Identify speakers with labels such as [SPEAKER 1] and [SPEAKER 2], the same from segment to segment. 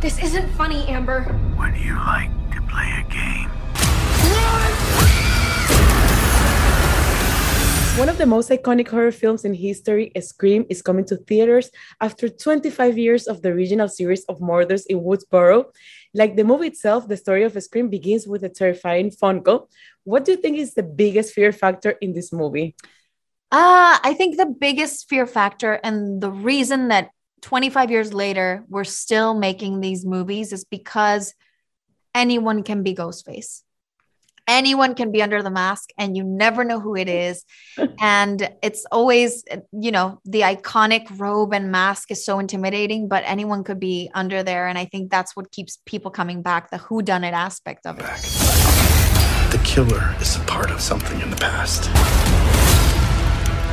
[SPEAKER 1] This isn't funny, Amber.
[SPEAKER 2] Would you like to play a game?
[SPEAKER 3] One of the most iconic horror films in history, Scream, is coming to theaters after 25 years of the original series of murders in Woodsboro. Like the movie itself, the story of Scream begins with a terrifying phone call. What do you think is the biggest fear factor in this movie?
[SPEAKER 4] Uh, I think the biggest fear factor and the reason that 25 years later we're still making these movies is because anyone can be Ghostface. Anyone can be under the mask and you never know who it is. And it's always you know the iconic robe and mask is so intimidating but anyone could be under there. And i think that's what keeps people coming back the who done it aspect of it. Back.
[SPEAKER 5] the killer is a part of something in the past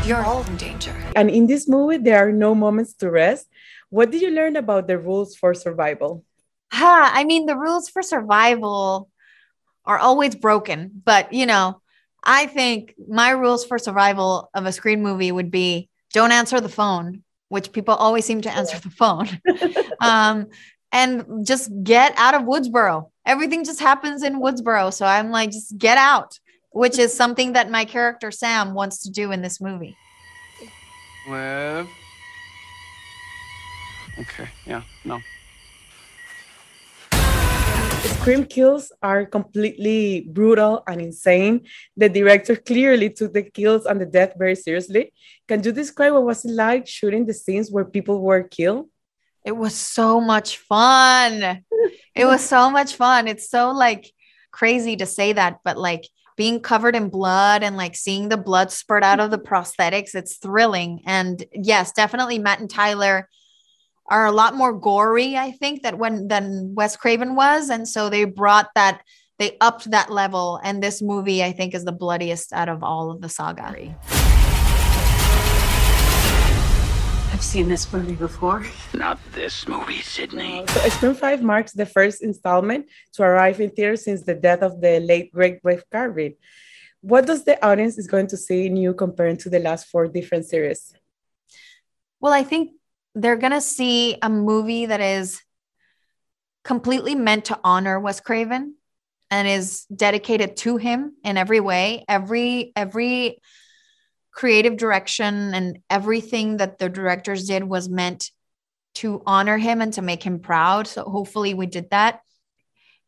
[SPEAKER 4] you're all in danger
[SPEAKER 3] and in this movie there are no moments to rest what did you learn about the rules for survival
[SPEAKER 4] huh, i mean the rules for survival are always broken. But, you know, I think my rules for survival of a Scream movie would be don't answer the phone, which people always seem to answer the phone. um, and just get out of Woodsboro. Everything just happens in Woodsboro. So I'm like, just get out, which is something that my character Sam wants to do in this movie.
[SPEAKER 6] Live. Okay. Yeah. No.
[SPEAKER 3] The scream kills are completely brutal and insane. The director clearly took the kills and the death very seriously. Can you describe what was it like shooting the scenes where people were killed?
[SPEAKER 4] It was so much fun. it was so much fun. It's so like crazy to say that, but like being covered in blood and like seeing the blood spurt out of the mm-hmm. prosthetics, it's thrilling. And yes, definitely Matt and Tyler are a lot more gory, I think, that when than Wes Craven was. And so they brought that, they upped that level. And this movie, I think, is the bloodiest out of all of the saga.
[SPEAKER 7] I've seen this movie before.
[SPEAKER 2] Not this movie, Sidney.
[SPEAKER 3] Uh, so Scream 5 marks the first installment to arrive in theaters since the death of the late great Ray Garvin. What does the audience is going to see in you compared to the last four different series?
[SPEAKER 4] Well, I think they're going to see a movie that is completely meant to honor Wes Craven and is dedicated to him in every way. Every every creative direction and everything that the directors did was meant to honor him and to make him proud. So hopefully we did that.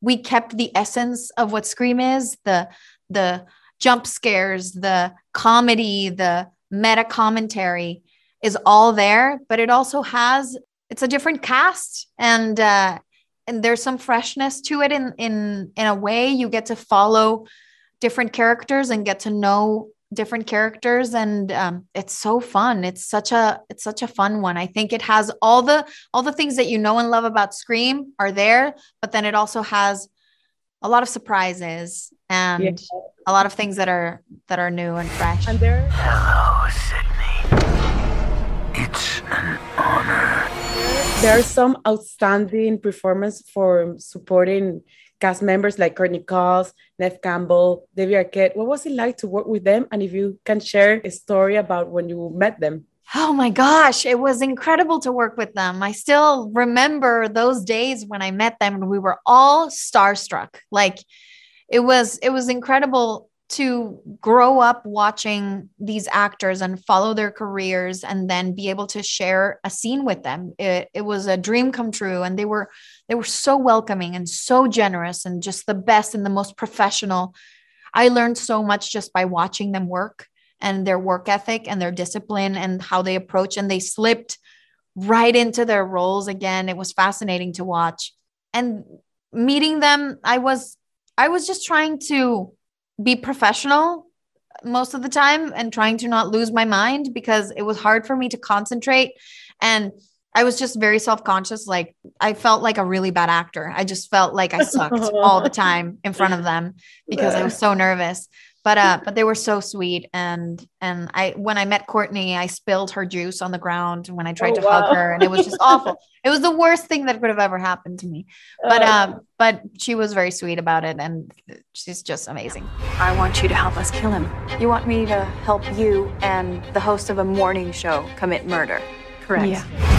[SPEAKER 4] We kept the essence of what Scream is, the the jump scares, the comedy, the meta commentary is all there, but it also has it's a different cast and uh, and there's some freshness to it in in in a way you get to follow different characters and get to know different characters and um, it's so fun it's such a it's such a fun one i think it has all the all the things that you know and love about scream are there but then it also has a lot of surprises and yeah. a lot of things that are that are new and fresh
[SPEAKER 3] and there
[SPEAKER 2] hello sidney it's an honor.
[SPEAKER 3] There are some outstanding performance for supporting cast members like Courteney Cox, Neve Campbell, Debbie Arquette. What was it like to work with them? And if you can share a story about when you met them.
[SPEAKER 4] Oh my gosh, it was incredible to work with them. I still remember those days when I met them and we were all starstruck. Like it was it was incredible to grow up watching these actors and follow their careers and then be able to share a scene with them. It, it was a dream come true and they were they were so welcoming and so generous and just the best and the most professional. I learned so much just by watching them work and their work ethic and their discipline and how they approach and they slipped right into their roles again. It was fascinating to watch. And meeting them i was i was just trying to be professional most of the time and trying to not lose my mind because it was hard for me to concentrate. And I was just very self-conscious. Like I felt like a really bad actor. I just felt like I sucked all the time in front of them because I was so nervous but uh but they were so sweet. And and i when i met courtney i spilled her juice on the ground when i tried oh, to wow. hug her and it was just awful. It was the worst thing that could have ever happened to me. But uh, um but she was very sweet about it and she's just amazing.
[SPEAKER 7] I want you to help us kill him. You want me to help you and the host of a morning show commit murder. Correct.
[SPEAKER 4] Yeah